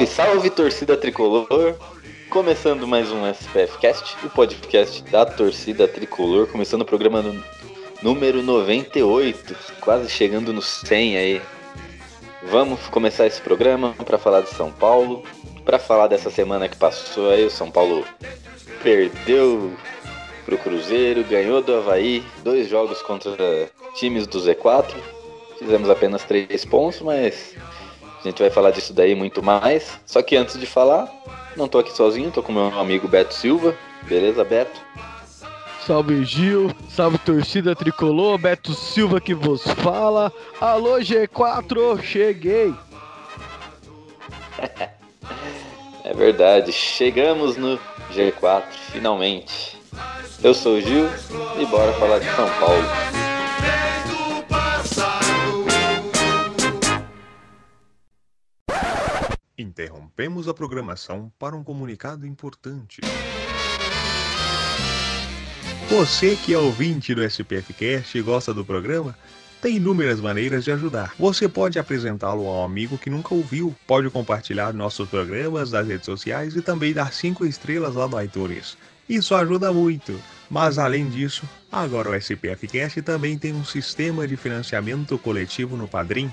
Salve, salve torcida tricolor! Começando mais um SPF Cast, o podcast da torcida tricolor, começando o programa no, número 98, quase chegando no 100 aí. Vamos começar esse programa para falar de São Paulo, para falar dessa semana que passou aí, o São Paulo perdeu pro Cruzeiro, ganhou do Havaí, dois jogos contra times do Z4. Fizemos apenas três pontos, mas a gente vai falar disso daí muito mais. Só que antes de falar, não tô aqui sozinho, tô com meu amigo Beto Silva. Beleza, Beto? Salve Gil, salve torcida tricolor, Beto Silva que vos fala. Alô G4, cheguei. é verdade, chegamos no G4 finalmente. Eu sou o Gil e bora falar de São Paulo. Interrompemos a programação para um comunicado importante. Você que é ouvinte do SPFcast e gosta do programa, tem inúmeras maneiras de ajudar. Você pode apresentá-lo a um amigo que nunca ouviu, pode compartilhar nossos programas nas redes sociais e também dar 5 estrelas lá no iTunes. Isso ajuda muito. Mas além disso, agora o SPFcast também tem um sistema de financiamento coletivo no Padrim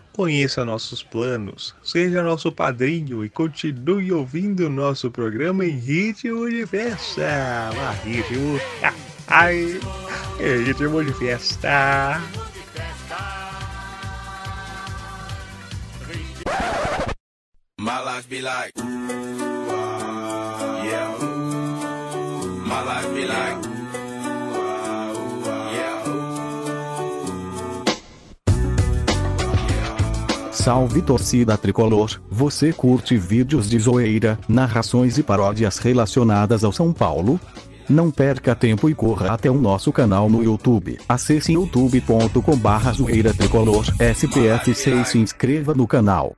Conheça nossos planos, seja nosso padrinho e continue ouvindo nosso programa em ritmo de festa. Ah, ritmo. Ai, ritmo de festa. My life be like, Salve torcida tricolor, você curte vídeos de zoeira, narrações e paródias relacionadas ao São Paulo? Não perca tempo e corra até o nosso canal no YouTube. Acesse youtube.com barra zoeira tricolor SPF6 e se inscreva no canal.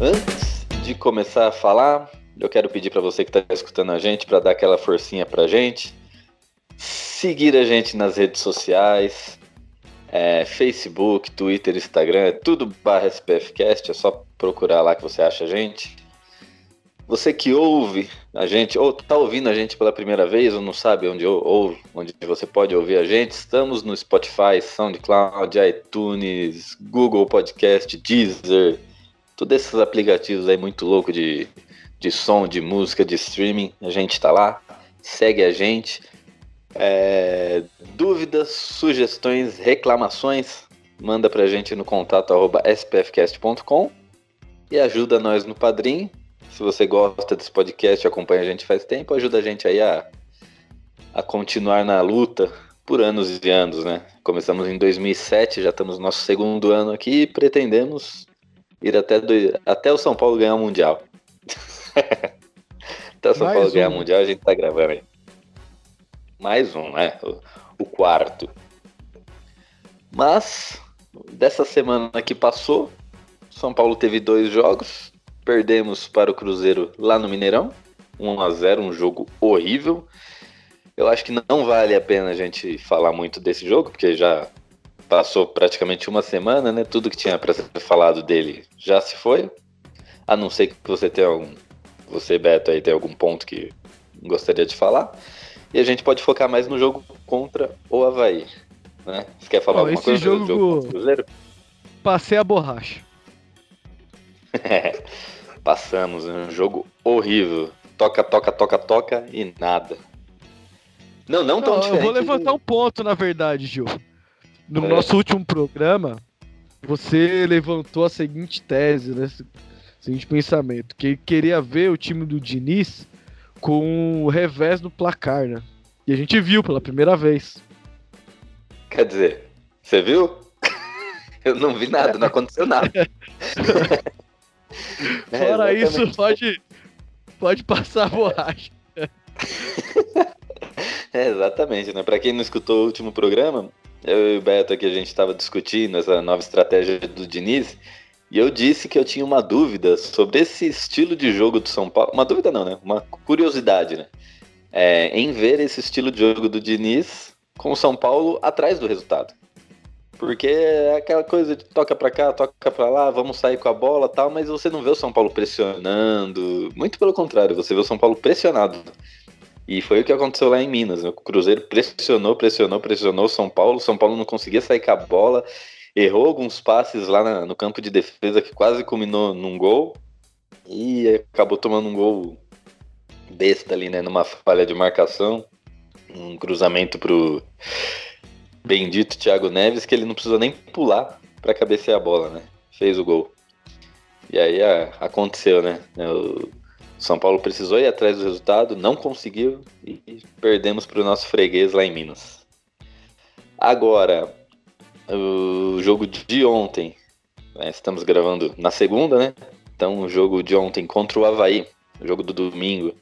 Antes de começar a falar, eu quero pedir para você que está escutando a gente para dar aquela forcinha para a gente, seguir a gente nas redes sociais, é, Facebook, Twitter, Instagram, é tudo barra SPFcast, é só procurar lá que você acha a gente. Você que ouve a gente, ou tá ouvindo a gente pela primeira vez, ou não sabe onde, ou, onde você pode ouvir a gente, estamos no Spotify, SoundCloud, iTunes, Google Podcast, Deezer, todos esses aplicativos aí muito louco de, de som, de música, de streaming, a gente tá lá, segue a gente. É, dúvidas, sugestões, reclamações, manda pra gente no contato arroba spfcast.com e ajuda nós no Padrim. Se você gosta desse podcast, acompanha a gente faz tempo, ajuda a gente aí a, a continuar na luta por anos e anos, né? Começamos em 2007, já estamos no nosso segundo ano aqui e pretendemos ir até, do, até o São Paulo ganhar o Mundial. até o São Mais Paulo um. ganhar o Mundial, a gente tá gravando aí. Mais um, né? O, o quarto. Mas, dessa semana que passou, São Paulo teve dois jogos. Perdemos para o Cruzeiro lá no Mineirão. 1 a 0 um jogo horrível. Eu acho que não vale a pena a gente falar muito desse jogo, porque já passou praticamente uma semana, né? Tudo que tinha para ser falado dele já se foi. A não ser que você tenha algum. Você, Beto, aí tem algum ponto que gostaria de falar. E a gente pode focar mais no jogo contra o Havaí. Né? Você quer falar Ó, alguma esse coisa jogo- do jogo? Passei a borracha. Passamos, um jogo horrível. Toca, toca, toca, toca e nada. Não, não tão Não, eu diferente. vou levantar um ponto, na verdade, Gil. No É. nosso último programa, você levantou a seguinte tese, né? Seguinte pensamento, que queria ver o time do Diniz com o revés no placar, né? E a gente viu pela primeira vez. Quer dizer, você viu? Eu não vi nada, não aconteceu nada. É, Fora exatamente. isso, pode, pode passar a borracha. É, exatamente, né? Pra quem não escutou o último programa, eu e o Beto aqui a gente estava discutindo essa nova estratégia do Diniz, e eu disse que eu tinha uma dúvida sobre esse estilo de jogo do São Paulo. Uma dúvida não, né? Uma curiosidade, né? É, em ver esse estilo de jogo do Diniz com o São Paulo atrás do resultado. Porque é aquela coisa de toca pra cá, toca pra lá, vamos sair com a bola tal, mas você não vê o São Paulo pressionando. Muito pelo contrário, você vê o São Paulo pressionado. E foi o que aconteceu lá em Minas. né? O Cruzeiro pressionou, pressionou, pressionou o São Paulo. O São Paulo não conseguia sair com a bola. Errou alguns passes lá na- no campo de defesa que quase culminou num gol. E acabou tomando um gol besta ali, né? Numa falha de marcação. Um cruzamento pro bendito Thiago Neves, que ele não precisou nem pular pra cabecear a bola, né? Fez o gol. E aí aconteceu, né? O São Paulo precisou ir atrás do resultado, não conseguiu e perdemos para o nosso freguês lá em Minas. Agora, o jogo de ontem, né, estamos gravando na segunda, né? Então, o jogo de ontem contra o Havaí, o jogo do domingo,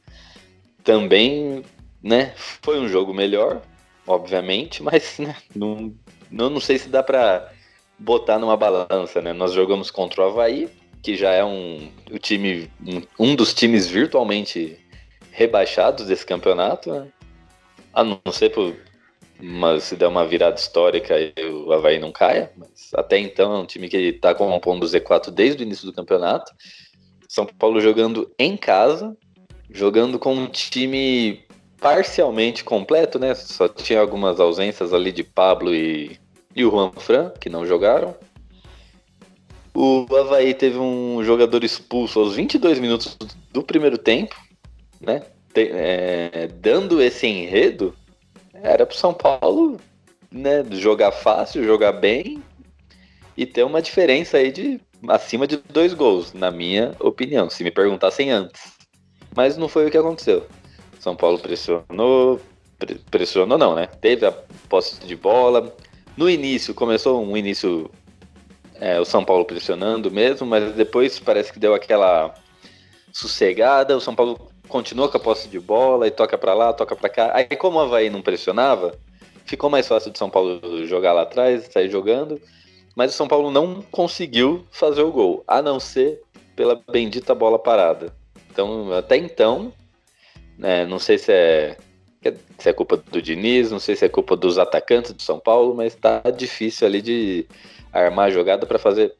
também, né? Foi um jogo melhor, obviamente, mas né, não, não, não sei se dá para botar numa balança, né? Nós jogamos contra o Havaí, que já é um, o time, um, um dos times virtualmente rebaixados desse campeonato, né? A não ser por uma, se der uma virada histórica o Havaí não caia, mas até então é um time que está compondo o Z4 desde o início do campeonato. São Paulo jogando em casa, jogando com um time parcialmente completo, né? Só tinha algumas ausências ali de Pablo e, e o Juan Fran, que não jogaram. O Havaí teve um jogador expulso aos 22 minutos do primeiro tempo, né? É, dando esse enredo, era pro São Paulo né, jogar fácil, jogar bem e ter uma diferença aí de acima de dois gols, na minha opinião, se me perguntassem antes. Mas não foi o que aconteceu. São Paulo pressionou, pre- pressionou não, né? Teve a posse de bola. No início, começou um início é, o São Paulo pressionando mesmo, mas depois parece que deu aquela sossegada. O São Paulo continua com a posse de bola e toca pra lá, toca pra cá. Aí, como o Havaí não pressionava, ficou mais fácil de São Paulo jogar lá atrás, sair jogando. Mas o São Paulo não conseguiu fazer o gol, a não ser pela bendita bola parada. Então, até então, né, não sei se é, se é culpa do Diniz, não sei se é culpa dos atacantes do São Paulo, mas tá difícil ali de armar a jogada para fazer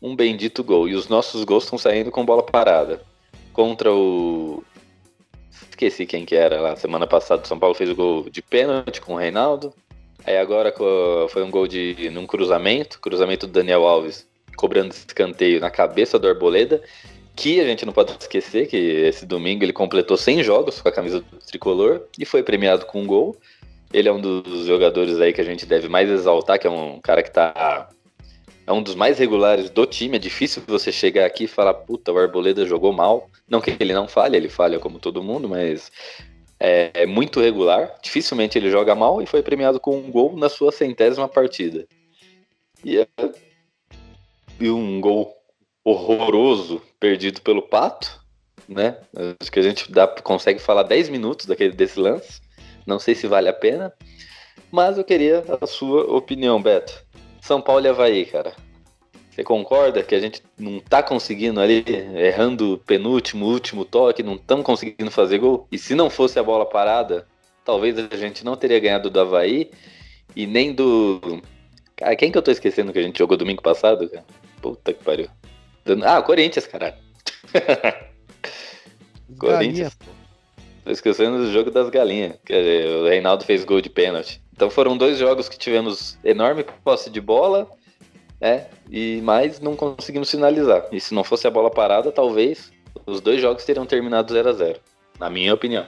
um bendito gol. E os nossos gols estão saindo com bola parada. Contra o. Esqueci quem que era lá. Semana passada o São Paulo fez o gol de pênalti com o Reinaldo. Aí agora foi um gol de num cruzamento, cruzamento do Daniel Alves, cobrando escanteio na cabeça do Arboleda, que a gente não pode esquecer que esse domingo ele completou 100 jogos com a camisa do tricolor e foi premiado com um gol. Ele é um dos jogadores aí que a gente deve mais exaltar, que é um cara que tá é um dos mais regulares do time. É difícil você chegar aqui e falar, puta, o Arboleda jogou mal. Não que ele não falhe, ele falha como todo mundo, mas é, é muito regular. Dificilmente ele joga mal e foi premiado com um gol na sua centésima partida. E, é- e um gol horroroso perdido pelo Pato, né? Acho que a gente dá, consegue falar 10 minutos daquele, desse lance. Não sei se vale a pena. Mas eu queria a sua opinião, Beto. São Paulo e Havaí, cara. Você concorda que a gente não tá conseguindo ali, errando o penúltimo, último toque, não estamos conseguindo fazer gol? E se não fosse a bola parada, talvez a gente não teria ganhado do Havaí e nem do. Cara, quem que eu tô esquecendo que a gente jogou domingo passado, cara? Puta que pariu. Ah, Corinthians, caralho. Corinthians. Tô esquecendo do jogo das galinhas. Que o Reinaldo fez gol de pênalti. Então foram dois jogos que tivemos enorme posse de bola, né? E mais não conseguimos finalizar. E se não fosse a bola parada, talvez os dois jogos teriam terminado 0 a 0 Na minha opinião.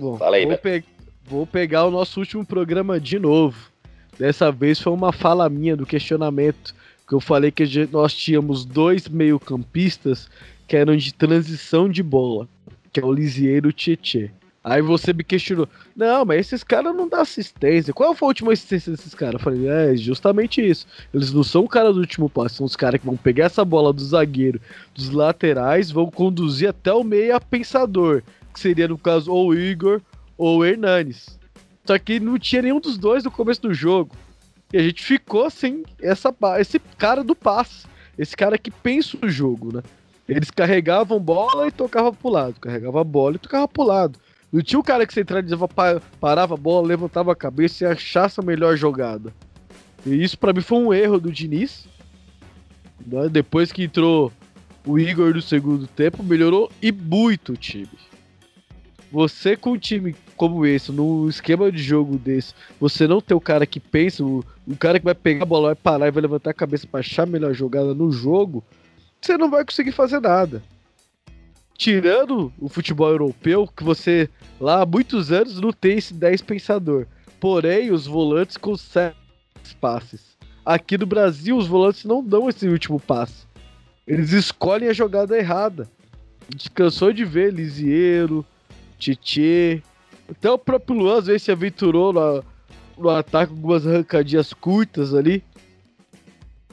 Bom, Fala aí, vou, pe vou pegar o nosso último programa de novo. Dessa vez foi uma fala minha do questionamento. Que eu falei que nós tínhamos dois meio-campistas que eram de transição de bola que é o Lisieiro Tietê. Aí você me questionou, não, mas esses caras não dão assistência. Qual foi a última assistência desses caras? Eu falei, é justamente isso. Eles não são o cara do último passe, são os caras que vão pegar essa bola do zagueiro, dos laterais, vão conduzir até o meia pensador, que seria no caso ou Igor ou Hernanes. Só que não tinha nenhum dos dois no começo do jogo. E a gente ficou sem essa, esse cara do passe, esse cara que pensa o jogo, né? Eles carregavam bola e tocavam pro lado. Carregava a bola e tocava pro lado. Não tinha o cara que centralizava, parava a bola, levantava a cabeça e achasse a melhor jogada. E isso para mim foi um erro do Diniz. Né? Depois que entrou o Igor no segundo tempo, melhorou e muito o time. Você com um time como esse, num esquema de jogo desse, você não tem o cara que pensa, o, o cara que vai pegar a bola, vai parar e vai levantar a cabeça para achar a melhor jogada no jogo, você não vai conseguir fazer nada. Tirando o futebol europeu, que você lá há muitos anos não tem esse 10 pensador. Porém, os volantes conseguem passes. Aqui no Brasil, os volantes não dão esse último passe. Eles escolhem a jogada errada. A gente cansou de ver Lisieiro, Tietê. Até o próprio Luan às vezes se aventurou no, no ataque com algumas arrancadinhas curtas ali.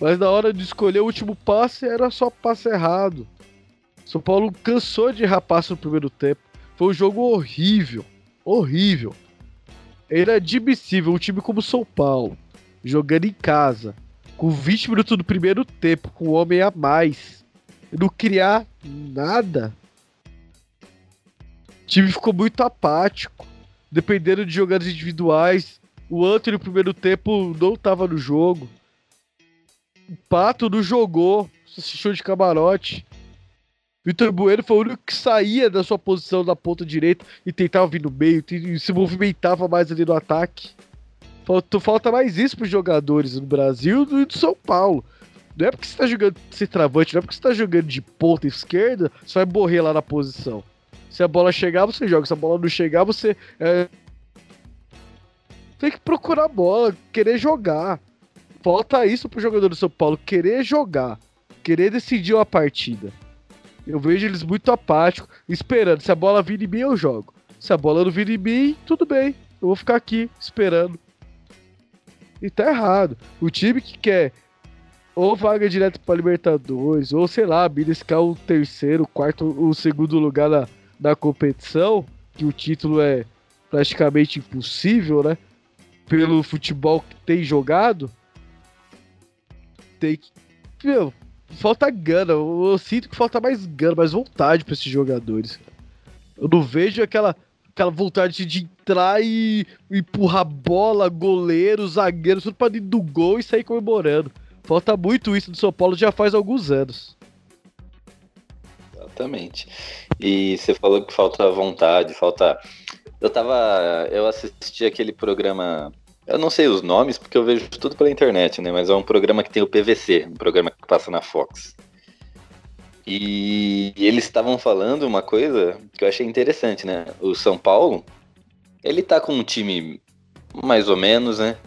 Mas na hora de escolher o último passe, era só passe errado. São Paulo cansou de passe no primeiro tempo. Foi um jogo horrível. Horrível. Era admissível um time como São Paulo, jogando em casa, com 20 minutos do primeiro tempo, com um homem a mais, não criar nada. O time ficou muito apático. Dependendo de jogadas individuais, o Antônio no primeiro tempo não estava no jogo. O Pato não jogou, assistiu de camarote. Vitor Bueno foi o único que saía da sua posição da ponta direita e tentava vir no meio, e se movimentava mais ali no ataque. Falta, falta mais isso para os jogadores no Brasil e do São Paulo. Não é porque você tá jogando travante, não é porque você tá jogando de ponta esquerda, você vai morrer lá na posição. Se a bola chegar, você joga. Se a bola não chegar, você. É... Tem que procurar a bola, querer jogar. Falta isso pro jogador do São Paulo, querer jogar, querer decidir uma partida. Eu vejo eles muito apáticos, esperando. Se a bola vir em mim, eu jogo. Se a bola não vir em mim, tudo bem. Eu vou ficar aqui esperando. E tá errado. O time que quer ou vaga direto para Libertadores, ou sei lá, beliscar o terceiro, quarto, o segundo lugar da, da competição, que o título é praticamente impossível, né? Pelo futebol que tem jogado, tem que. Meu, falta gana. Eu, sinto que falta mais gana, mais vontade pra esses jogadores. Eu não vejo aquela, aquela vontade de entrar e empurrar bola, goleiro, zagueiro, tudo pra dentro do gol e sair comemorando. Falta muito isso do São Paulo já faz alguns anos. Exatamente. E você falou que falta vontade, falta. Eu tava. Eu assisti aquele programa eu não sei os nomes porque eu vejo tudo pela internet, né? Mas é um programa que tem o PVC, um programa que passa na Fox. E eles estavam falando uma coisa que eu achei interessante, né? O São Paulo, ele tá com um time mais ou menos, né?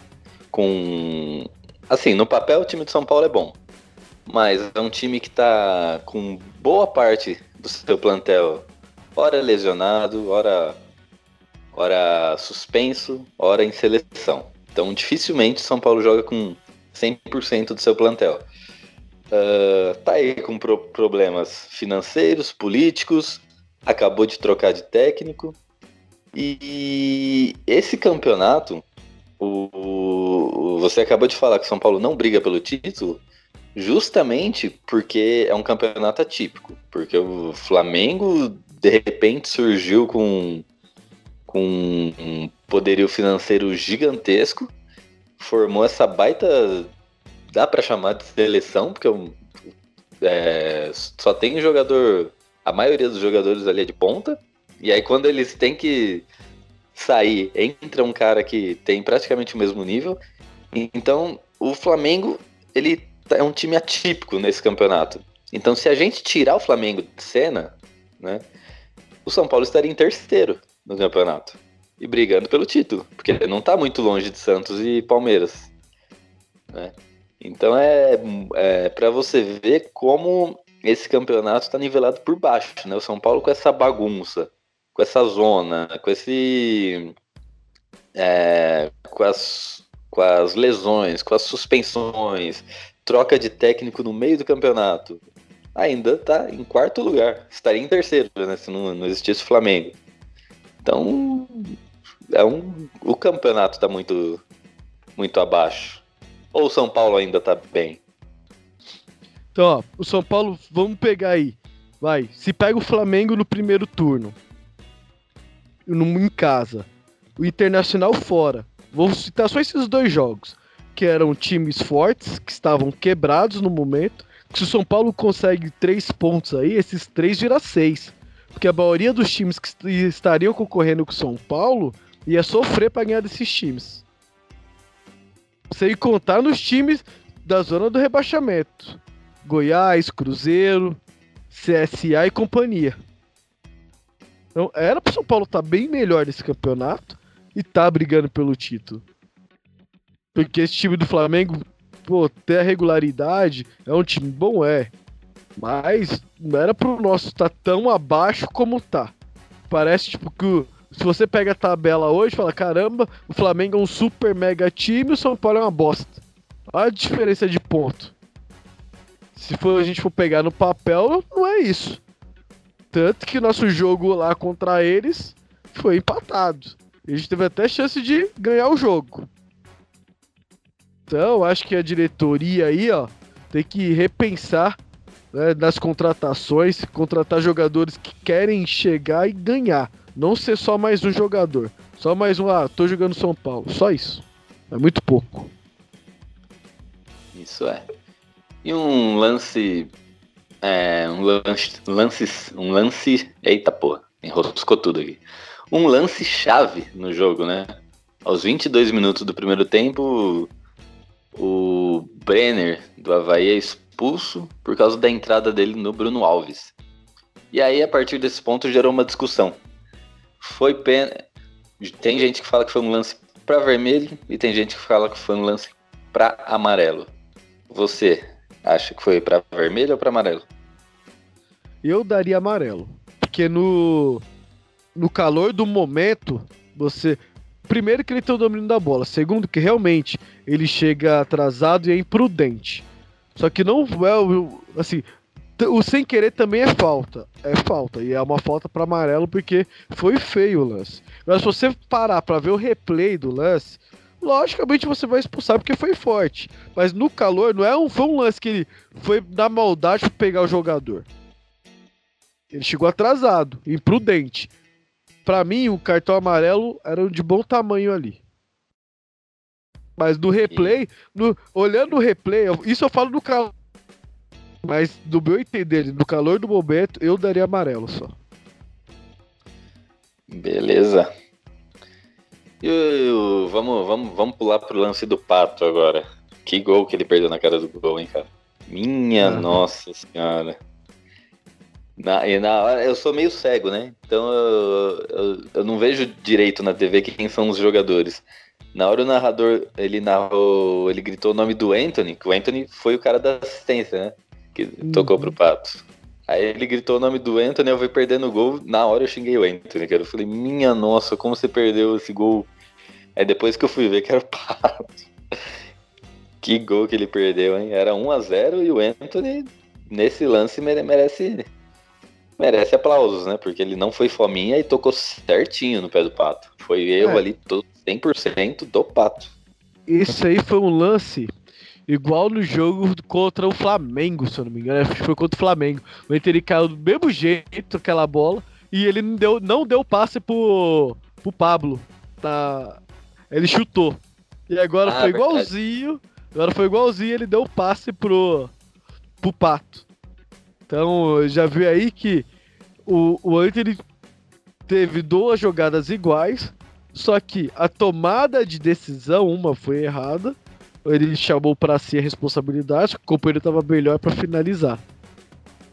Com. Assim, no papel o time do São Paulo é bom. Mas é um time que tá com boa parte do seu plantel, ora lesionado, ora ora suspenso, ora em seleção. Então, dificilmente São Paulo joga com 100% do seu plantel. Uh, tá aí com pro problemas financeiros, políticos, acabou de trocar de técnico. E esse campeonato, o, o, você acabou de falar que São Paulo não briga pelo título, justamente porque é um campeonato atípico. Porque o Flamengo, de repente, surgiu com com um poderio financeiro gigantesco, formou essa baita. dá para chamar de seleção, porque é, só tem jogador. A maioria dos jogadores ali é de ponta. E aí quando eles têm que sair, entra um cara que tem praticamente o mesmo nível. Então, o Flamengo, ele é um time atípico nesse campeonato. Então, se a gente tirar o Flamengo de cena, né, o São Paulo estaria em terceiro no campeonato e brigando pelo título, porque não está muito longe de Santos e Palmeiras. Né? Então é, é para você ver como esse campeonato está nivelado por baixo, né? O São Paulo com essa bagunça, com essa zona, com esse. É, com, as, com as lesões, com as suspensões, troca de técnico no meio do campeonato. Ainda está em quarto lugar. Estaria em terceiro, né? Se não, não existisse o Flamengo. Então, é um, o campeonato está muito, muito abaixo. Ou o São Paulo ainda está bem? Então, ó, o São Paulo, vamos pegar aí. Vai, se pega o Flamengo no primeiro turno, em casa, o Internacional fora. Vou citar só esses dois jogos, que eram times fortes, que estavam quebrados no momento. Se o São Paulo consegue três pontos aí, esses três vira seis. Porque a maioria dos times que estariam concorrendo com o São Paulo ia sofrer para ganhar desses times. Sem contar nos times da zona do rebaixamento. Goiás, Cruzeiro, CSA e companhia. Então, era pro São Paulo estar tá bem melhor nesse campeonato e tá brigando pelo título. Porque esse time do Flamengo, pô, ter a regularidade, é um time bom, é. Mas não era pro nosso estar tá tão abaixo como tá. Parece tipo que se você pega a tabela hoje fala, caramba, o Flamengo é um super mega time o São Paulo é uma bosta. Olha a diferença de ponto. Se for, a gente for pegar no papel, não é isso. Tanto que nosso jogo lá contra eles foi empatado. A gente teve até chance de ganhar o jogo. Então, acho que a diretoria aí, ó, tem que repensar né, nas contratações, contratar jogadores que querem chegar e ganhar. Não ser só mais um jogador. Só mais um, ah, tô jogando São Paulo. Só isso. É muito pouco. Isso é. E um lance é, um lance, lance, um lance, eita porra, enroscou tudo aqui. Um lance chave no jogo, né? Aos 22 minutos do primeiro tempo, o Brenner do Havaí é por causa da entrada dele no Bruno Alves. E aí, a partir desse ponto, gerou uma discussão. Foi pena. Tem gente que fala que foi um lance para vermelho e tem gente que fala que foi um lance para amarelo. Você Acha que foi para vermelho ou para amarelo? Eu daria amarelo. Porque no, no calor do momento, você. Primeiro, que ele tem o domínio da bola. Segundo, que realmente ele chega atrasado e é imprudente. Só que não é. Assim, o sem querer também é falta. É falta. E é uma falta para amarelo porque foi feio o lance. Mas se você parar para ver o replay do lance, logicamente você vai expulsar porque foi forte. Mas no calor, não é um, foi um lance que ele foi na maldade pra pegar o jogador. Ele chegou atrasado, imprudente. Para mim, o cartão amarelo era de bom tamanho ali. Mas no replay, no, olhando o replay, isso eu falo no calor. Mas do meu entender, no calor do momento, eu daria amarelo só. Beleza. E vamos, vamos, vamos pular pro lance do Pato agora. Que gol que ele perdeu na cara do gol, hein, cara? Minha ah. nossa senhora. Na, e na hora, eu sou meio cego, né? Então eu, eu, eu, não vejo direito na TV quem são os jogadores. Na hora o narrador, ele narrou, ele gritou o nome do Anthony, que o Anthony foi o cara da assistência, né? Que uhum. tocou pro Pato. Aí ele gritou o nome do Anthony, eu fui perdendo o gol. Na hora eu xinguei o Anthony, cara. Eu falei, minha nossa, como você perdeu esse gol? Aí depois que eu fui ver que era o Pato. que gol que ele perdeu, hein? Era 1 a 0 e o Anthony, nesse lance, merece merece aplausos, né? Porque ele não foi fominha e tocou certinho no pé do Pato. Foi eu é. ali, todo 100% do Pato. Isso aí foi um lance Igual no jogo contra o Flamengo, se eu não me engano. Foi contra o Flamengo. O Inter caiu do mesmo jeito aquela bola. E ele não deu, não deu passe pro, pro Pablo. Tá... Ele chutou. E agora Ah, foi verdade. igualzinho. Agora foi igualzinho, ele deu o passe pro, pro Pato. Então, já viu aí que o, o teve duas jogadas iguais, só que a tomada de decisão, uma foi errada. Ele chamou pra si a responsabilidade, o companheiro tava melhor pra finalizar.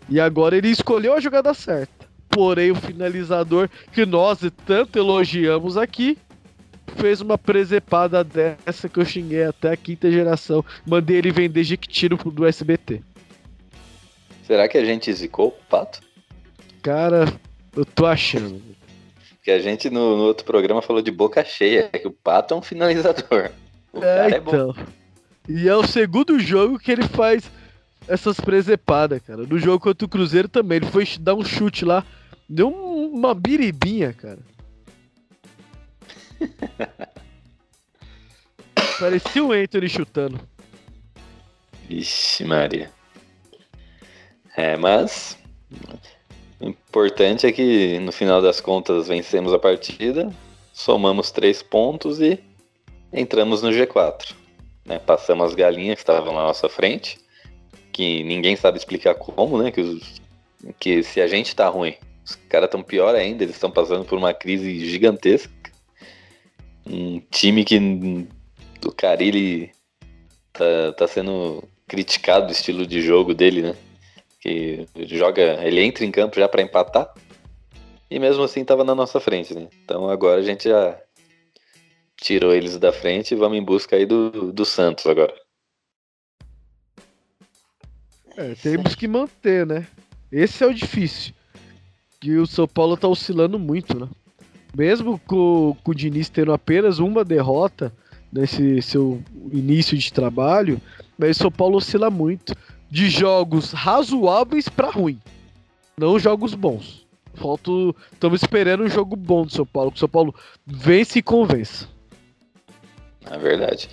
E agora ele escolheu a jogada certa. Porém, o finalizador que nós tanto elogiamos aqui fez uma presepada dessa que eu xinguei até a quinta geração. Mandei ele vender Jequitiro do SBT. Será que a gente zicou o pato? Cara, eu tô achando. Porque a gente no, no outro programa falou de boca cheia, que o pato é um finalizador. O É, é bom. então. E é o segundo jogo que ele faz essas presepadas, cara. No jogo contra o Cruzeiro também. Ele foi dar um chute lá. Deu um- uma biribinha, cara. Parecia o Anthony chutando. Vixe, Maria. É, mas. O importante é que no final das contas vencemos a partida, somamos três pontos e entramos no G4. né? Passamos as galinhas que estavam na nossa frente, que ninguém sabe explicar como, né? Que, os- que se a gente tá ruim, os caras estão pior ainda, eles estão passando por uma crise gigantesca. Um time que hum, o Carilli tá, tá sendo criticado o estilo de jogo dele, né? Que joga, ele entra em campo já pra empatar e mesmo assim tava na nossa frente, né? Então agora a gente já tirou eles da frente e vamos em busca aí do, do Santos agora. É, temos que manter, né? Esse é o difícil. Que o São Paulo tá oscilando muito, né? Mesmo com, com o Diniz tendo apenas uma derrota nesse seu início de trabalho, mas o São Paulo oscila muito. De jogos razoáveis pra ruim. Não jogos bons. Falta. Estamos esperando um jogo bom do São Paulo. Que o São Paulo vence e convence. É verdade.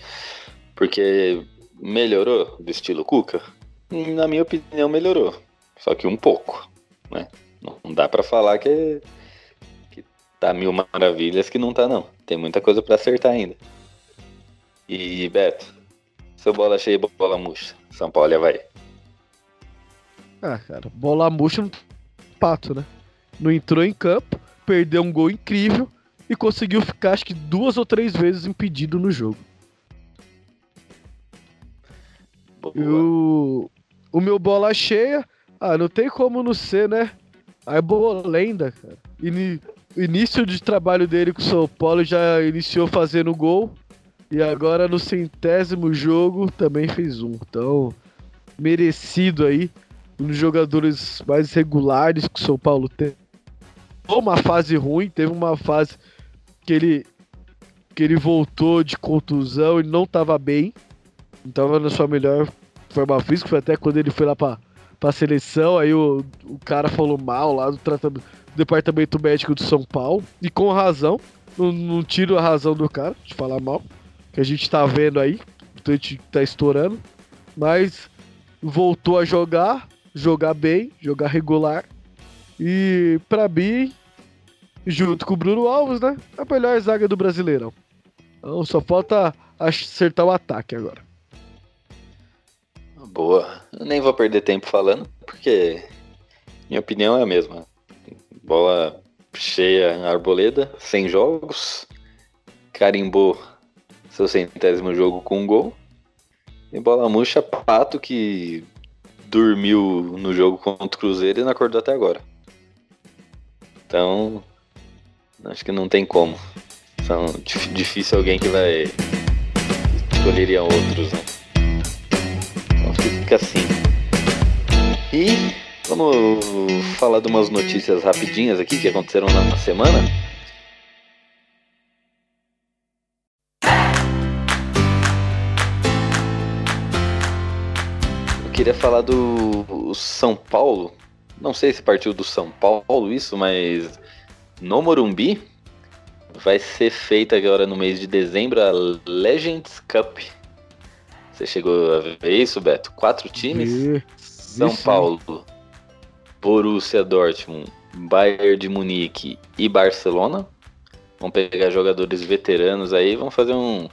Porque melhorou do estilo Cuca? Na minha opinião, melhorou. Só que um pouco, né? Não dá pra falar que, que tá mil maravilhas que não tá, não. Tem muita coisa pra acertar ainda. E, Beto, seu bola cheia e bola murcha. São Paulo Havaí. Ah, cara, bola murcha no pato, né? Não entrou em campo, perdeu um gol incrível e conseguiu ficar, acho que duas ou três vezes impedido no jogo. E o, o meu bola cheia, ah, não tem como não ser, né? A Bolenda, cara. Ini, o início de trabalho dele com o São Paulo já iniciou fazendo gol. E agora no centésimo jogo também fez um. Então, merecido aí. Um dos jogadores mais regulares que o São Paulo tem. Uma fase ruim, teve uma fase que ele que ele voltou de contusão e não tava bem. Não tava na sua melhor forma física, foi até quando ele foi lá pra, pra seleção, aí o, o cara falou mal lá do, tratamento, departamento médico do São Paulo, e com razão, não, não tiro a razão do cara de falar mal, que a gente tá vendo aí, a gente tá estourando, mas voltou a jogar, jogar bem, jogar regular, e pra mim, junto com o Bruno Alves, né, a melhor zaga do Brasileirão. Então só falta acertar o ataque agora. Boa. Eu nem vou perder tempo falando, porque minha opinião é a mesma. Bola cheia arboleda, 100 jogos. Carimbou seu centésimo jogo com um gol. E bola murcha, pato que dormiu no jogo contra o Cruzeiro e não acordou até agora. Então, acho que não tem como. São dif- difícil alguém que vai escolheria outros, né? Então fica assim. E vamos falar de umas notícias rapidinhas aqui que aconteceram na semana. Queria falar do São Paulo. Não sei se partiu do São Paulo isso, mas no Morumbi vai ser feita agora no mês de dezembro a Legends Cup. Você chegou a ver isso, Beto? Quatro times? E- São Isso. Paulo, Borussia Dortmund, Bayern de Munique e Barcelona vão pegar jogadores veteranos aí, vão fazer um,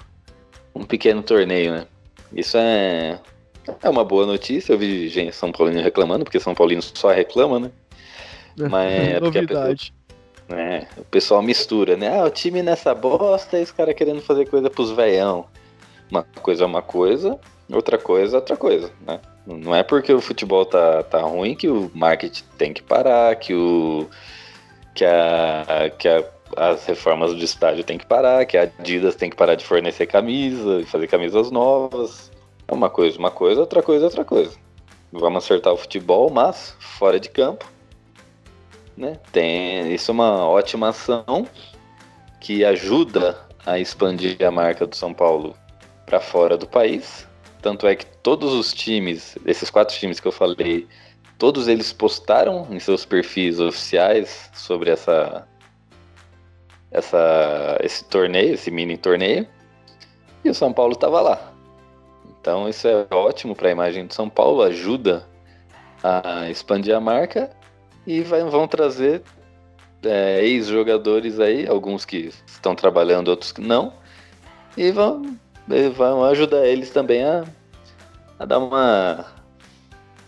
um pequeno torneio, né? Isso é, é uma boa notícia. Eu vi gente São Paulino reclamando, porque São Paulino só reclama, né? Mas é porque a pessoa, Novidade. é, o pessoal mistura, né? Ah, o time nessa bosta e os caras querendo fazer coisa pros veião. Uma coisa é uma coisa, outra coisa é outra coisa, né? Não é porque o futebol tá, tá ruim que o marketing tem que parar, que o. que, a, que a, as reformas do estádio tem que parar, que a Adidas tem que parar de fornecer camisa, e fazer camisas novas. É uma coisa, uma coisa, outra coisa, outra coisa. Vamos acertar o futebol, mas fora de campo. Né? Tem, isso é uma ótima ação que ajuda a expandir a marca do São Paulo para fora do país. Tanto é que todos os times, esses quatro times que eu falei, todos eles postaram em seus perfis oficiais sobre essa, essa esse torneio, esse mini torneio. E o São Paulo estava lá. Então isso é ótimo para a imagem do São Paulo, ajuda a expandir a marca e vai, vão trazer é, ex-jogadores aí, alguns que estão trabalhando, outros que não, e vão, vão ajudar eles também a, a dar uma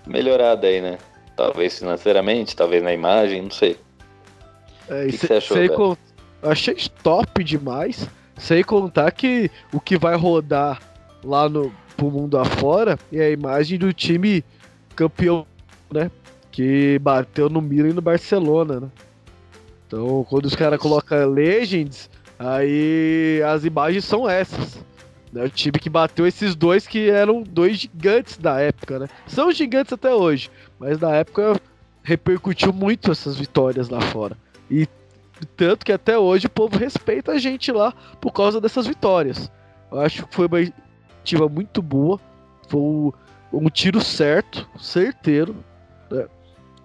melhorada aí, né? Talvez financeiramente, talvez na imagem, não sei. É, Que e que você achou, Achei top demais. Sem contar que o que vai rodar lá no pro mundo afora é a imagem do time campeão, né? Que bateu no Milan e no Barcelona, né? Então, quando os caras colocam Legends, aí as imagens são essas. Né? O time que bateu esses dois que eram dois gigantes da época, né? São gigantes até hoje, mas na época repercutiu muito essas vitórias lá fora. E tanto que até hoje o povo respeita a gente lá por causa dessas vitórias. Eu acho que foi uma iniciativa muito boa. Foi um, um tiro certo, certeiro. né?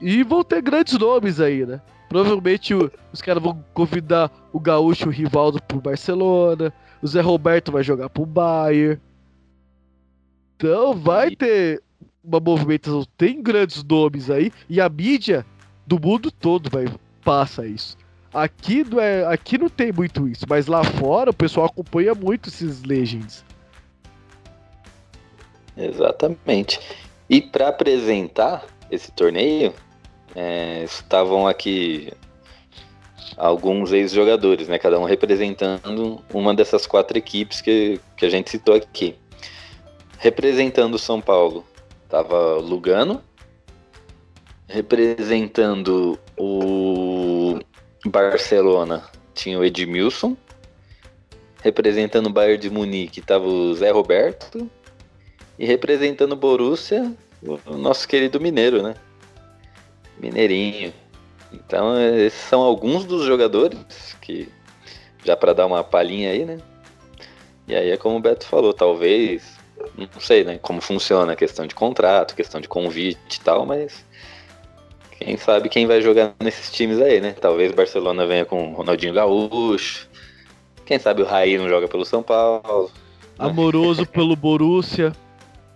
E vão ter grandes nomes aí, né? Provavelmente o- os caras vão convidar o gaúcho o Rivaldo pro Barcelona. O Zé Roberto vai jogar pro Bayern. Então vai ter uma movimentação. Tem grandes nomes aí. E a mídia do mundo todo vai passa isso. Aqui não, é, aqui não tem muito isso, mas lá fora o pessoal acompanha muito esses Legends. Exatamente. E para apresentar esse torneio, é, estavam aqui alguns ex-jogadores, né? Cada um representando uma dessas quatro equipes que, que a gente citou aqui. Representando São Paulo, tava Lugano. Representando o Barcelona, tinha o Edmilson. Representando o Bayern de Munique, tava o Zé Roberto. E representando o Borussia, o nosso querido Mineiro, né? Mineirinho. Então, esses são alguns dos jogadores que, já para dar uma palhinha aí, né? E aí é como o Beto falou, talvez, não sei, né? Como funciona a questão de contrato, questão de convite e tal, mas quem sabe quem vai jogar nesses times aí, né? Talvez o Barcelona venha com o Ronaldinho Gaúcho. Quem sabe o Raí não joga pelo São Paulo. Amoroso pelo Borussia.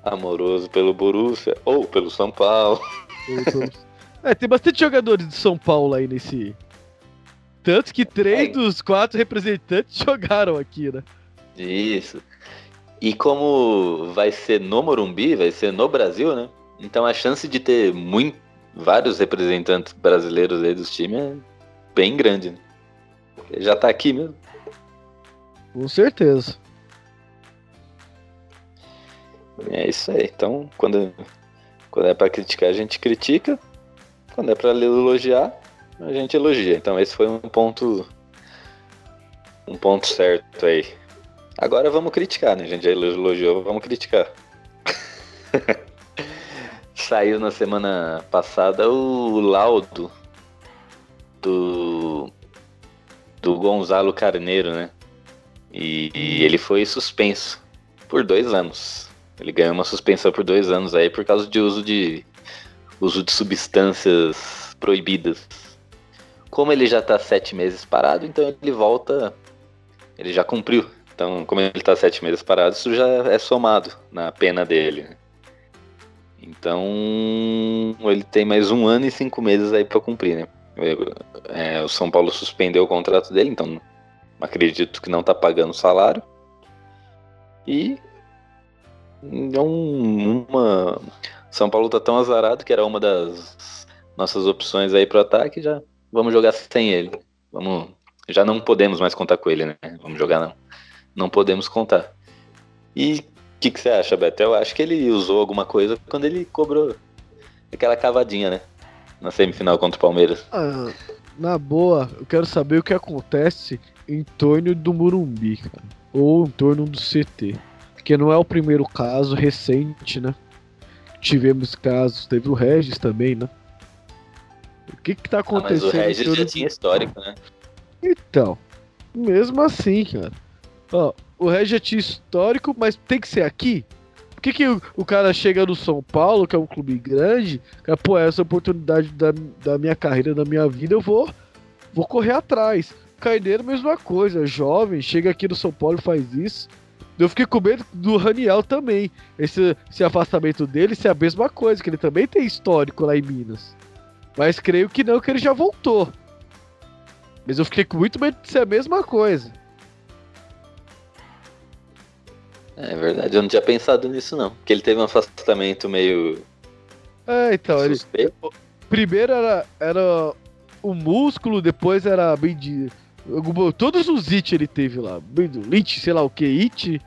Amoroso pelo Borussia ou pelo São Paulo. É, tem bastante jogadores de São Paulo aí nesse. Tanto que três É. dos quatro representantes jogaram aqui, né? Isso. E como vai ser no Morumbi, vai ser no Brasil, né? Então a chance de ter muito, vários representantes brasileiros aí dos times é bem grande. Né? Já tá aqui mesmo. Com certeza. É isso aí. Então, quando, quando é pra criticar, a gente critica. Quando é pra elogiar, a gente elogia. Então esse foi um ponto. Um ponto certo aí. Agora vamos criticar, né? A gente já elogiou, vamos criticar. Saiu na semana passada o laudo do, do Gonzalo Carneiro, né? E, e ele foi suspenso por dois anos. Ele ganhou uma suspensão por dois anos aí por causa de uso de uso de substâncias proibidas. Como ele já tá sete meses parado, então ele volta. Ele já cumpriu. Então, como ele tá sete meses parado, isso já é somado na pena dele. Então, ele tem mais um ano e cinco meses aí pra cumprir, né? É, o São Paulo suspendeu o contrato dele, então acredito que não tá pagando salário. E é um, uma São Paulo tá tão azarado que era uma das nossas opções aí pro ataque, já vamos jogar sem ele. Vamos, já não podemos mais contar com ele, né? Vamos jogar não. Não podemos contar. E o que, que você acha, Beto? Eu acho que ele usou alguma coisa quando ele cobrou aquela cavadinha, né? Na semifinal contra o Palmeiras. Ah, na boa, eu quero saber o que acontece em torno do Murumbi, cara. Ou em torno do CT. Porque não é o primeiro caso recente, né? Tivemos casos, teve o Regis também, né? O que que tá acontecendo? Ah, mas o Regis já tinha histórico, né? Então, mesmo assim, cara. Ó, o Regis já tinha histórico, mas tem que ser aqui? Por que, que o, o cara chega no São Paulo, que é um clube grande, cara, pô, essa oportunidade da, da minha carreira, da minha vida, eu vou, vou correr atrás. Carneiro, mesma coisa, jovem, chega aqui no São Paulo e faz isso. Eu fiquei com medo do Raniel também. Esse, esse afastamento dele ser a mesma coisa, que ele também tem histórico lá em Minas. Mas creio que não, que ele já voltou. Mas eu fiquei com muito medo de ser a mesma coisa. É verdade, eu não tinha pensado nisso não. Porque ele teve um afastamento meio É, então, ele, suspeito. primeiro era, era o músculo, depois era bem de. Todos os it ele teve lá. Lich, sei lá o que, it.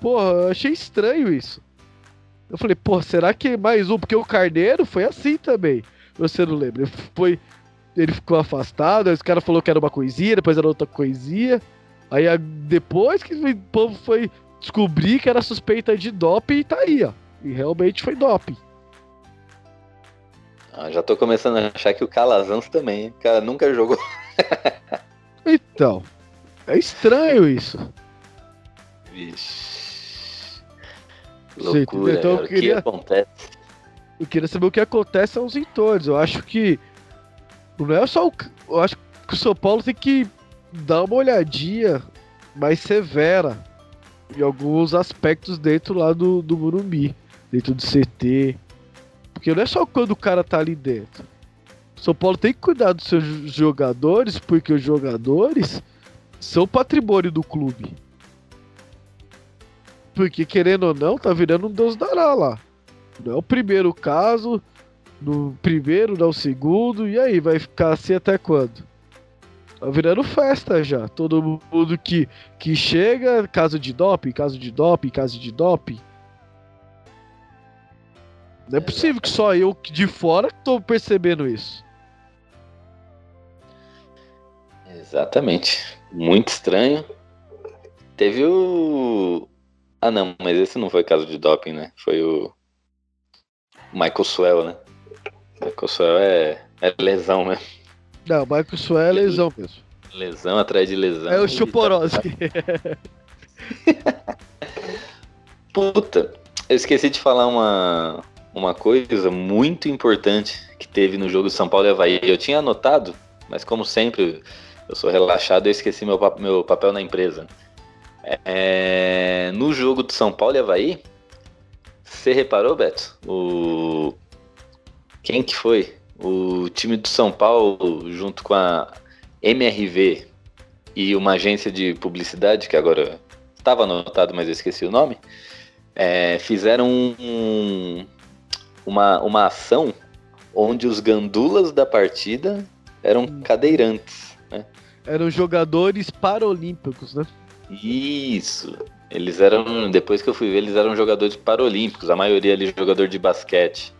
Porra, eu achei estranho isso. Eu falei, pô, será que é mais um? Porque o Carneiro foi assim também. Você não lembra? Ele Foi, ele ficou afastado, aí os caras falaram que era uma coisinha, depois era outra coisinha. Aí depois que o povo foi descobrir que era suspeita de doping, e tá aí, ó. E realmente foi doping. Ah, já tô começando a achar que o Calazans também. cara nunca jogou. Então, é estranho isso. Vixe. Loucura? Então eu cara. O queria- que acontece? Eu queria saber o que acontece aos entornos. Eu acho que não é só o. Eu acho que o São Paulo tem que dar uma olhadinha mais severa em alguns aspectos dentro lá do, do Morumbi, dentro do CT. Porque não é só quando o cara tá ali dentro. São Paulo tem que cuidar dos seus jogadores, porque os jogadores são patrimônio do clube. Porque, querendo ou não, tá virando um Deus dará lá. Não é o primeiro caso, no primeiro, não é o segundo, e aí, vai ficar assim até quando? Tá virando festa já. Todo mundo que, que chega, caso de doping, caso de doping, caso de doping. Não é possível que só eu de fora tô percebendo isso. Exatamente. Muito estranho. Teve o. Ah não, mas esse não foi caso de doping, né? Foi o. Michael Swell, né? Michael Swell é, é lesão mesmo. Não, o Michael Sué é lesão mesmo. Lesão atrás de lesão. É o Chuporose. Puta, eu esqueci de falar uma, uma coisa muito importante que teve no jogo de São Paulo e Havaí. Eu tinha anotado, mas como sempre, eu sou relaxado eu esqueci meu, meu papel na empresa. É, no jogo de São Paulo e Havaí, você reparou, Beto? O... Quem que foi? O time do São Paulo, junto com a MRV e uma agência de publicidade, que agora estava anotado, mas eu esqueci o nome, é, fizeram um- uma, uma ação onde os gandulas da partida eram cadeirantes. Né? Eram jogadores paralímpicos, né? Isso. Eles eram, depois que eu fui ver, eles eram jogadores paralímpicos, a maioria ali jogador de basquete.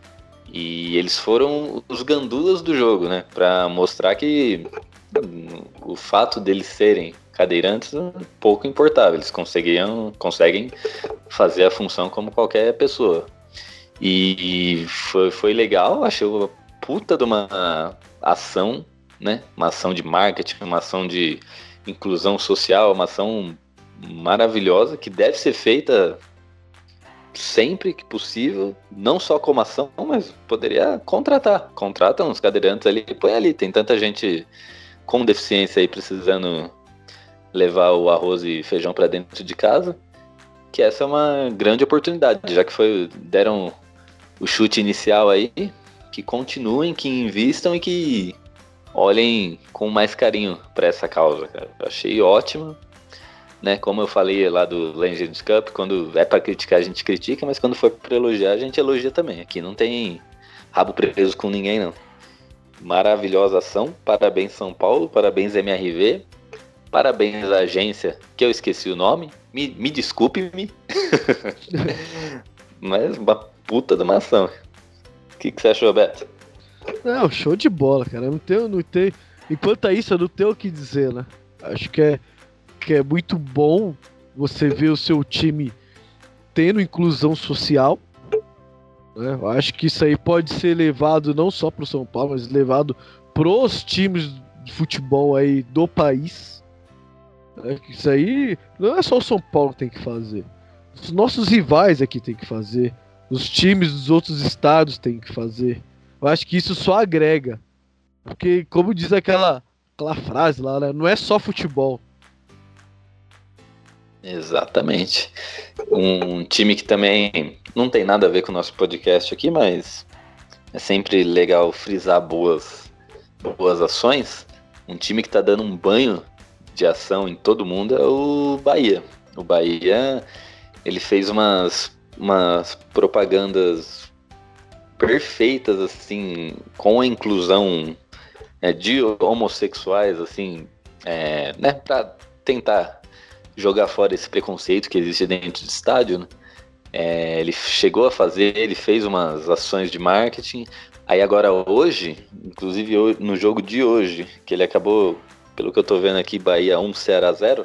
E eles foram os gandulas do jogo, né? Pra mostrar que o fato deles serem cadeirantes hum, pouco importava. Eles conseguiam, conseguem fazer a função como qualquer pessoa. E foi, foi legal, achei uma puta de uma ação, né? Uma ação de marketing, uma ação de inclusão social, uma ação maravilhosa que deve ser feita sempre que possível, não só como ação, mas poderia contratar. Contrata uns cadeirantes ali e põe ali. Tem tanta gente com deficiência aí precisando levar o arroz e feijão para dentro de casa, que essa é uma grande oportunidade, já que foi deram o chute inicial aí, que continuem, que invistam e que olhem com mais carinho para essa causa, cara. Eu achei ótima, né? Como eu falei lá do Legends Cup, quando é para criticar a gente critica, mas quando for para elogiar a gente elogia também. Aqui não tem rabo preso com ninguém não. Maravilhosa ação, parabéns São Paulo, parabéns MRV, parabéns agência, que eu esqueci o nome, me, me desculpe-me, mas uma puta de uma ação. O que, que você achou, Beto? Não, show de bola, cara. Não tenho, não tenho. Enquanto isso, eu não tenho o que dizer, né? Acho que é, que é muito bom você ver o seu time tendo inclusão social. Né? Eu acho que isso aí pode ser levado não só para o São Paulo, mas levado pros times de futebol aí do país. Né? Isso aí não é só o São Paulo que tem que fazer. Os nossos rivais aqui tem que fazer. Os times dos outros estados têm que fazer. Eu acho que isso só agrega. Porque, como diz aquela, aquela frase lá, né? Não é só futebol. Exatamente. Um time que também não tem nada a ver com o nosso podcast aqui, mas é sempre legal frisar boas, boas ações. Um time que está dando um banho de ação em todo mundo é o Bahia. O Bahia ele fez umas, umas propagandas perfeitas assim com a inclusão é, de homossexuais assim é, né para tentar jogar fora esse preconceito que existe dentro do estádio né? é, ele chegou a fazer ele fez umas ações de marketing aí agora hoje inclusive no jogo de hoje que ele acabou pelo que eu tô vendo aqui Bahia 1 Ceará 0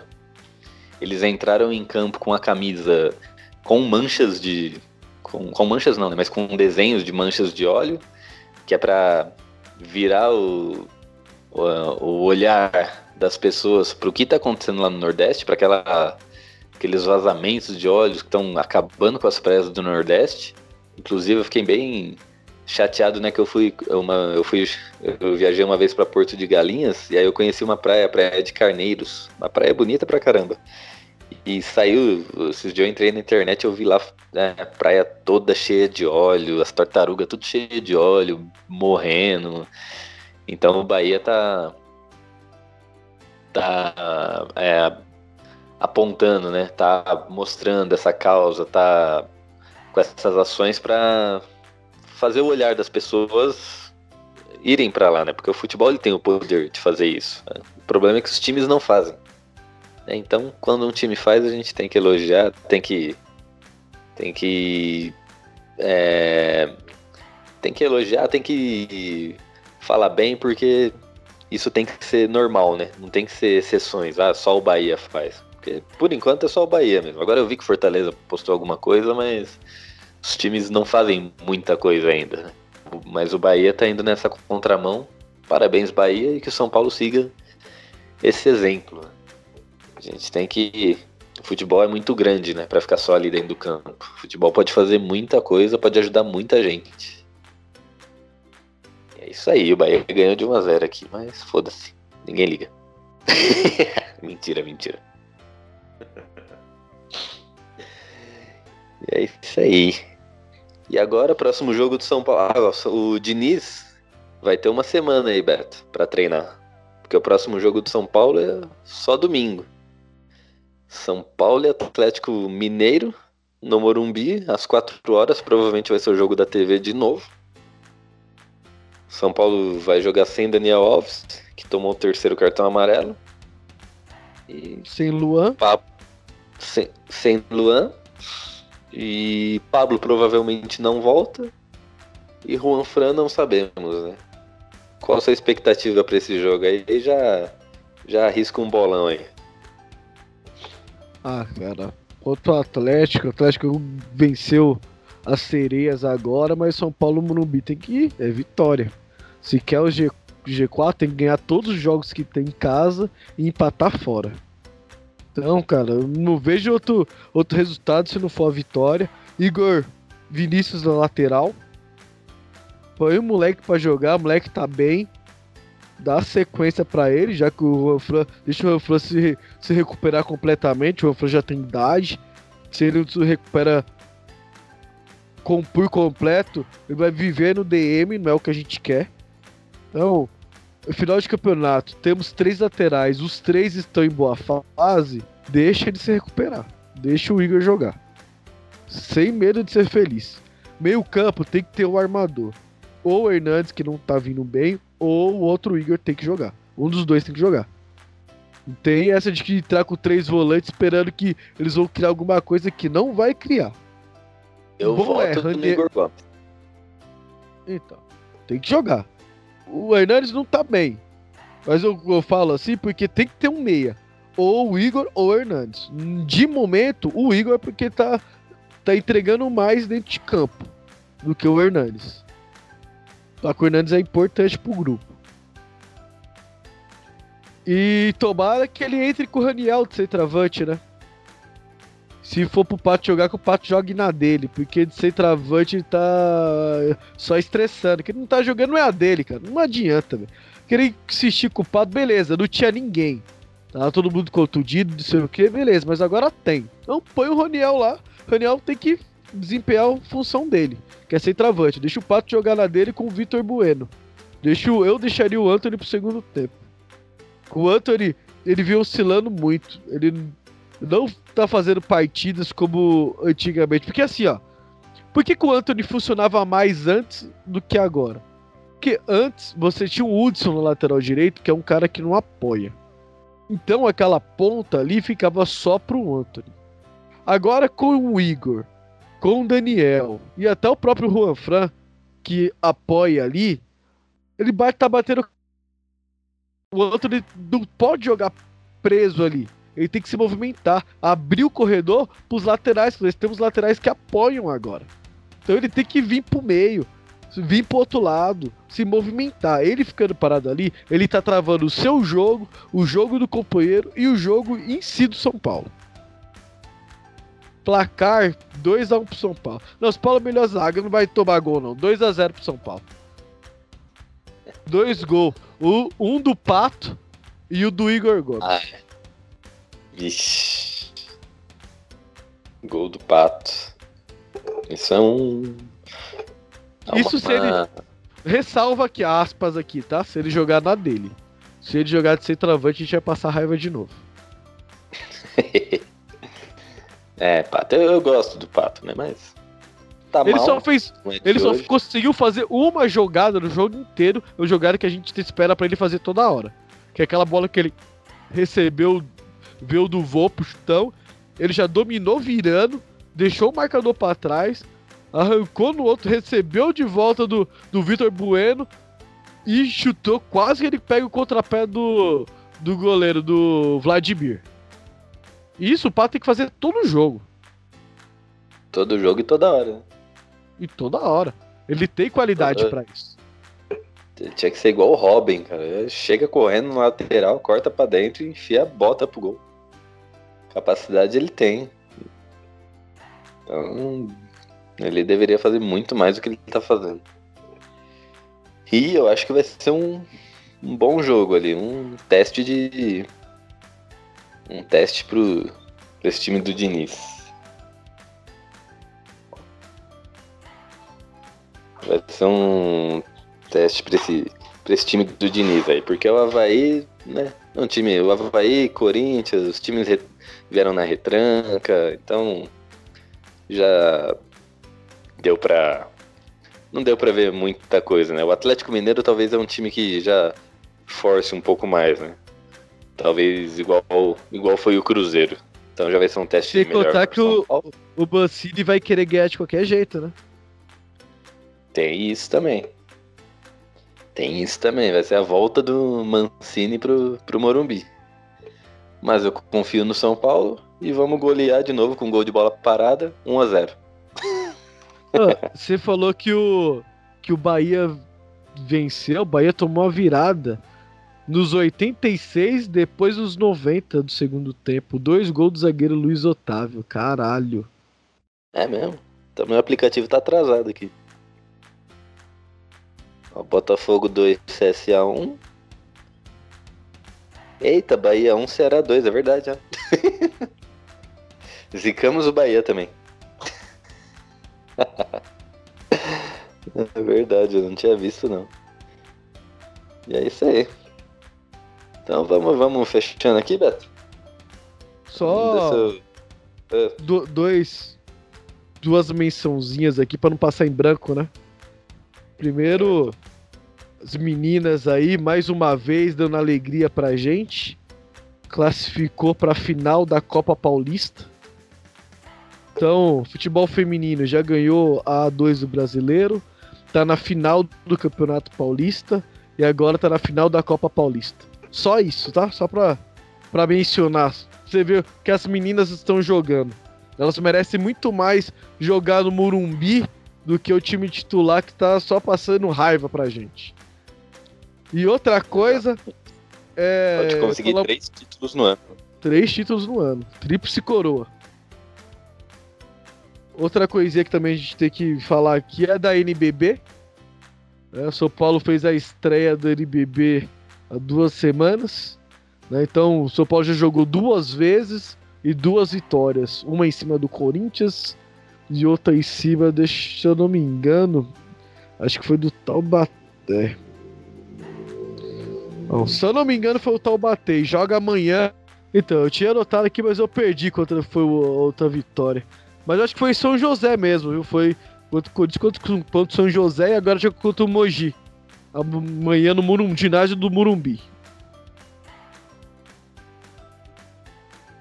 eles entraram em campo com a camisa com manchas de com, com manchas não, né? Mas com desenhos de manchas de óleo, que é para virar o, o, o, olhar das pessoas para o que está acontecendo lá no Nordeste, para aquela aqueles vazamentos de óleos que estão acabando com as praias do Nordeste. Inclusive eu fiquei bem chateado, né, que eu fui uma eu fui eu viajei uma vez para Porto de Galinhas e aí eu conheci uma praia, a praia de Carneiros, uma praia bonita pra caramba. E saiu, esses dias eu entrei na internet eu vi lá né, a praia toda cheia de óleo, as tartarugas tudo cheia de óleo, morrendo. Então o Bahia tá. tá é, apontando, né? Tá mostrando essa causa, tá com essas ações para fazer o olhar das pessoas irem para lá, né? Porque o futebol ele tem o poder de fazer isso. O problema é que os times não fazem. Né? Então, quando um time faz, a gente tem que elogiar, tem que. Tem que. É, tem que elogiar, tem que falar bem, porque isso tem que ser normal, né? Não tem que ser exceções. Ah, só o Bahia faz. Porque por enquanto é só o Bahia mesmo. Agora eu vi que Fortaleza postou alguma coisa, mas os times não fazem muita coisa ainda. Né? Mas o Bahia tá indo nessa contramão. Parabéns, Bahia, e que o São Paulo siga esse exemplo. Gente tem que. O futebol é muito grande, né? Pra ficar só ali dentro do campo. O futebol pode fazer muita coisa, pode ajudar muita gente. E é isso aí, o Bahia ganhou de 1x0 aqui, mas foda-se. Ninguém liga. mentira, mentira. E é isso aí. E agora, próximo jogo do São Paulo. Ah, o Diniz vai ter uma semana aí, Beto, para treinar. Porque o próximo jogo do São Paulo é só domingo. São Paulo e Atlético Mineiro no Morumbi, às 4 horas. Provavelmente vai ser o jogo da TV de novo. São Paulo vai jogar sem Daniel Alves, que tomou o terceiro cartão amarelo. E sem Luan. Sem, sem Luan. E Pablo provavelmente não volta. E Juan Fran não sabemos, né? Qual a sua expectativa para esse jogo aí? Já, já arrisca um bolão aí. Ah, cara, contra o Atlético, o Atlético venceu as sereias agora, mas São Paulo Morumbi tem que ir, é vitória. Se quer o G, G4, tem que ganhar todos os jogos que tem em casa e empatar fora. Então, cara, eu não vejo outro, outro resultado se não for a vitória. Igor, Vinícius na lateral. Põe o moleque para jogar, o moleque tá bem dar sequência para ele, já que o Juanfran, deixa o Juanfran se, se recuperar completamente, o Juanfran já tem idade, se ele não se recupera com, por completo, ele vai viver no DM, não é o que a gente quer. Então, final de campeonato, temos três laterais, os três estão em boa fase, deixa ele se recuperar. Deixa o Igor jogar. Sem medo de ser feliz. Meio campo tem que ter o armador. Ou o Hernandes, que não tá vindo bem, ou o outro Igor tem que jogar. Um dos dois tem que jogar. Não tem essa de que entrar com três volantes esperando que eles vão criar alguma coisa que não vai criar. Eu Bom, voto é, no Ranier- Igor Gomes. Então, tem que jogar. O Hernandes não tá bem. Mas eu, eu falo assim porque tem que ter um meia. Ou o Igor ou o Hernandes. De momento, o Igor é porque tá, tá entregando mais dentro de campo do que o Hernandes. Só que o Hernandes é importante pro grupo. E tomara que ele entre com o Raniel de centroavante, né? Se for pro Pato jogar, que o Pato jogue na dele. Porque de centroavante ele tá só estressando. Que ele não tá jogando, não é a dele, cara. Não adianta, velho. Querer insistir com o Pato, beleza, não tinha ninguém. Tava todo mundo contundido, não sei o que, beleza, mas agora tem. Então põe o Roniel lá. O Roniel tem que desempenhar a função dele, que é centroavante. Deixa o Pato jogar na dele com o Vitor Bueno. Deixa o- eu deixaria o Anthony pro segundo tempo. O Anthony, ele vem oscilando muito. Ele não tá fazendo partidas como antigamente. Porque assim, ó. Por que, que o Anthony funcionava mais antes do que agora? Porque antes você tinha o Hudson no lateral direito, que é um cara que não apoia. Então aquela ponta ali ficava só pro Anthony. Agora com o Igor, com o Daniel e até o próprio Juan Fran, que apoia ali, ele ba- tá batendo. O Anthony não pode jogar preso ali. Ele tem que se movimentar, abrir o corredor pros laterais, porque nós temos laterais que apoiam agora. Então ele tem que vir pro meio, vir pro outro lado, se movimentar. Ele ficando parado ali, ele tá travando o seu jogo, o jogo do companheiro e o jogo em si do São Paulo. Placar 2x1 pro São Paulo. Não, São Paulo é melhor zaga, não vai tomar gol não. 2x0 pro São Paulo. Dois gols. O, um do Pato e o do Igor Gomes. Ah, Vixe. Gol do Pato. Isso é um. é Isso se ele- Ressalva aqui, aspas aqui, tá? Se ele jogar na dele. Se ele jogar de centroavante, a gente vai passar raiva de novo. É, Pato, eu, eu gosto do Pato, né? Mas. Tá Ele mal. só fez. é Ele só hoje. conseguiu fazer uma jogada no jogo inteiro. Uma jogada que a gente espera pra ele fazer toda hora. Que é aquela bola que ele recebeu, veio do voo pro chutão. Ele já dominou virando, deixou o marcador pra trás, arrancou no outro, recebeu de volta do, do Vitor Bueno e chutou. Quase que ele pega o contrapé do, do goleiro, do Vladimir. Isso o Pato tem que fazer todo o jogo. Todo jogo e toda hora. né? E toda hora. Ele tem qualidade pra isso. Tinha que ser igual o Robin, cara. Chega correndo no lateral, corta pra dentro e enfia a bota pro gol. Capacidade ele tem. Então, ele deveria fazer muito mais do que ele tá fazendo. E eu acho que vai ser um, um bom jogo ali, um teste de. Um teste pro, pra esse time do Diniz. Vai ser um teste pra esse, pra esse time do Diniz aí, porque o Havaí, né? É um time, o Havaí, Corinthians, os times re- vieram na retranca, então já deu pra. Não deu pra ver muita coisa, né? O Atlético Mineiro talvez é um time que já force um pouco mais, né? Talvez igual, igual foi o Cruzeiro. Então já vai ser um teste Sem melhor. contar pra que o-. O Mancini vai querer ganhar de qualquer jeito, né? Tem isso também. Tem isso também. Vai ser a volta do Mancini pro, pro Morumbi. Mas eu confio no São Paulo e vamos golear de novo com gol de bola parada, 1 a 0 Ah, Você falou que o que o Bahia venceu, o Bahia tomou a virada nos 86, depois dos 90 do segundo tempo. Dois gols do zagueiro Luiz Otávio. Caralho. É mesmo? Então meu aplicativo tá atrasado aqui. Ó, Botafogo 2, CSA 1. Eita, Bahia 1, Ceará 2, é verdade, ó. Zicamos o Bahia também. é verdade, eu não tinha visto não. E é isso aí. Então vamos, vamos fechando aqui, Beto? Só eu- do- dois, duas mençãozinhas aqui pra não passar em branco, né? Primeiro, as meninas aí, mais uma vez, dando alegria pra gente. Classificou pra final da Copa Paulista. Então, futebol feminino já ganhou a A2 do brasileiro, tá na final do Campeonato Paulista e agora tá na final da Copa Paulista. Só isso, tá? Só pra, pra mencionar. Você vê que as meninas estão jogando. Elas merecem muito mais jogar no Murumbi do que o time titular que tá só passando raiva pra gente. E outra coisa é. Pode conseguir três títulos no ano. Três títulos no ano. Tríplice coroa. Outra coisinha que também a gente tem que falar aqui é da NBB. né? O São Paulo fez a estreia do NBB há duas semanas. né? Então o São Paulo já jogou duas vezes e duas vitórias. Uma em cima do Corinthians e outra em cima, deixa eu não me engano, acho que foi do Taubaté. Não, se eu não me engano, foi o Taubaté. Joga amanhã então, eu tinha anotado aqui, mas eu perdi contra foi outra vitória. Mas acho que foi São José mesmo, viu? Foi contra, contra, contra, São José e agora joga contra o Mogi. Amanhã no Murum, ginásio do Murumbi.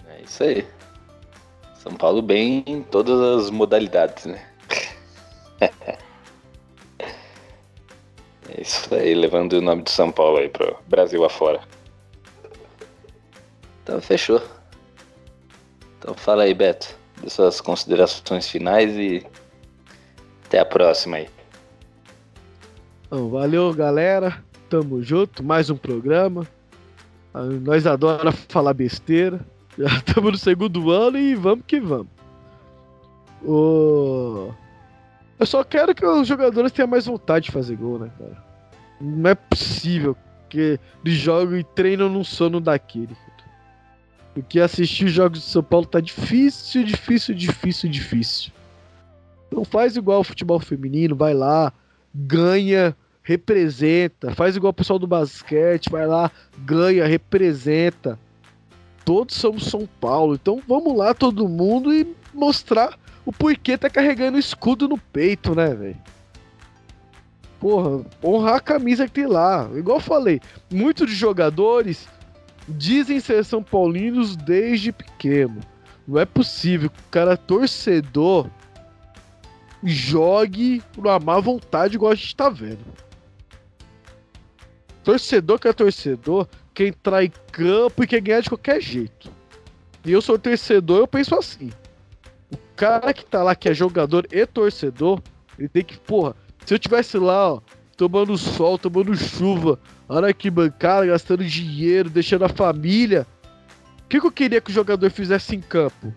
É isso aí. São Paulo bem em todas as modalidades, né? é isso aí, levando o nome de São Paulo aí pro Brasil afora. Então fechou. Então fala aí, Beto, das suas considerações finais e até a próxima aí. Então, valeu, galera. Tamo junto. Mais um programa. Ah, Nós adora falar besteira. Já estamos no segundo ano e vamos que vamos. Ô, Eu só quero que os jogadores tenham mais vontade de fazer gol, né, cara? Não é possível que eles jogam e treinam num sono daquele. Porque assistir os jogos de São Paulo tá difícil, difícil, difícil, difícil. Não faz igual o futebol feminino, vai lá, ganha, representa, faz igual o pessoal do basquete, vai lá, ganha, representa. Todos somos São Paulo, então vamos lá todo mundo e mostrar o porquê tá carregando o escudo no peito, né, velho? Porra, honrar a camisa que tem lá. Igual eu falei, muitos de jogadores dizem ser São Paulinos desde pequeno. Não é possível que o cara torcedor jogue numa má vontade igual a gente tá vendo. Torcedor que é torcedor, quer entrar em campo e quer ganhar de qualquer jeito. E eu sou torcedor, eu penso assim. O cara que tá lá, que é jogador e torcedor, ele tem que, porra, se eu tivesse lá, ó, tomando sol, tomando chuva, na arquibancada, gastando dinheiro, deixando a família, o que, que eu queria que o jogador fizesse em campo?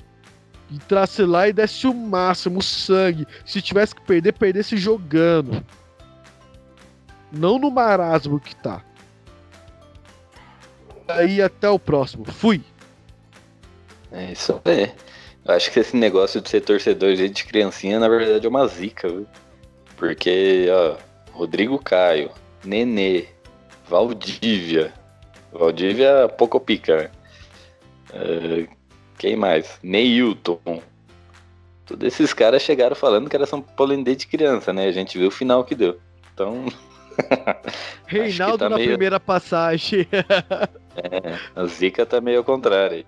Entrasse lá e desse o máximo, o sangue. Se tivesse que perder, perdesse jogando. Não no marasmo que tá. Aí até o próximo. Fui. É isso aí. Eu acho que esse negócio de ser torcedor desde criancinha, na verdade, é uma zica, viu? Porque, ó, Rodrigo Caio, Nenê, Valdívia. Valdívia pouco pica, né? É, quem mais? Neilton. Todos esses caras chegaram falando que era São Paulo desde criança, né? A gente viu o final que deu. Então, Reinaldo tá na meio- primeira passagem. a zica tá meio ao contrário.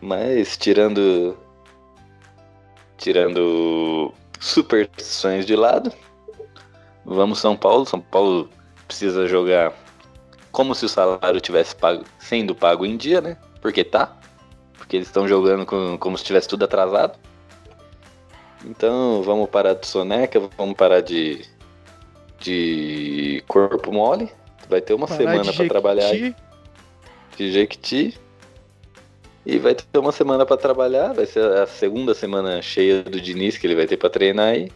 Mas tirando. Tirando superstições de lado. Vamos São Paulo. São Paulo precisa jogar como se o salário tivesse pago, sendo pago em dia, né? Porque tá. Porque eles estão jogando com- como se tivesse tudo atrasado. Então vamos parar de soneca, vamos parar de. de corpo mole. Vai ter uma Parar semana pra trabalhar de Jequiti. E vai ter uma semana pra trabalhar, vai ser a segunda semana cheia do Diniz que ele vai ter pra treinar aí.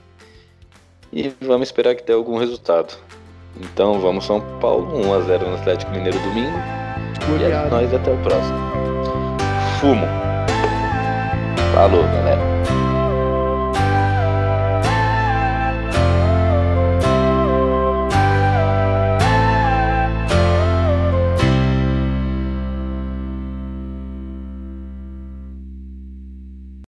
E vamos esperar que dê algum resultado. Então vamos São Paulo, 1x0 no Atlético Mineiro domingo. E é nóis até o próximo. Fumo. Falou, galera.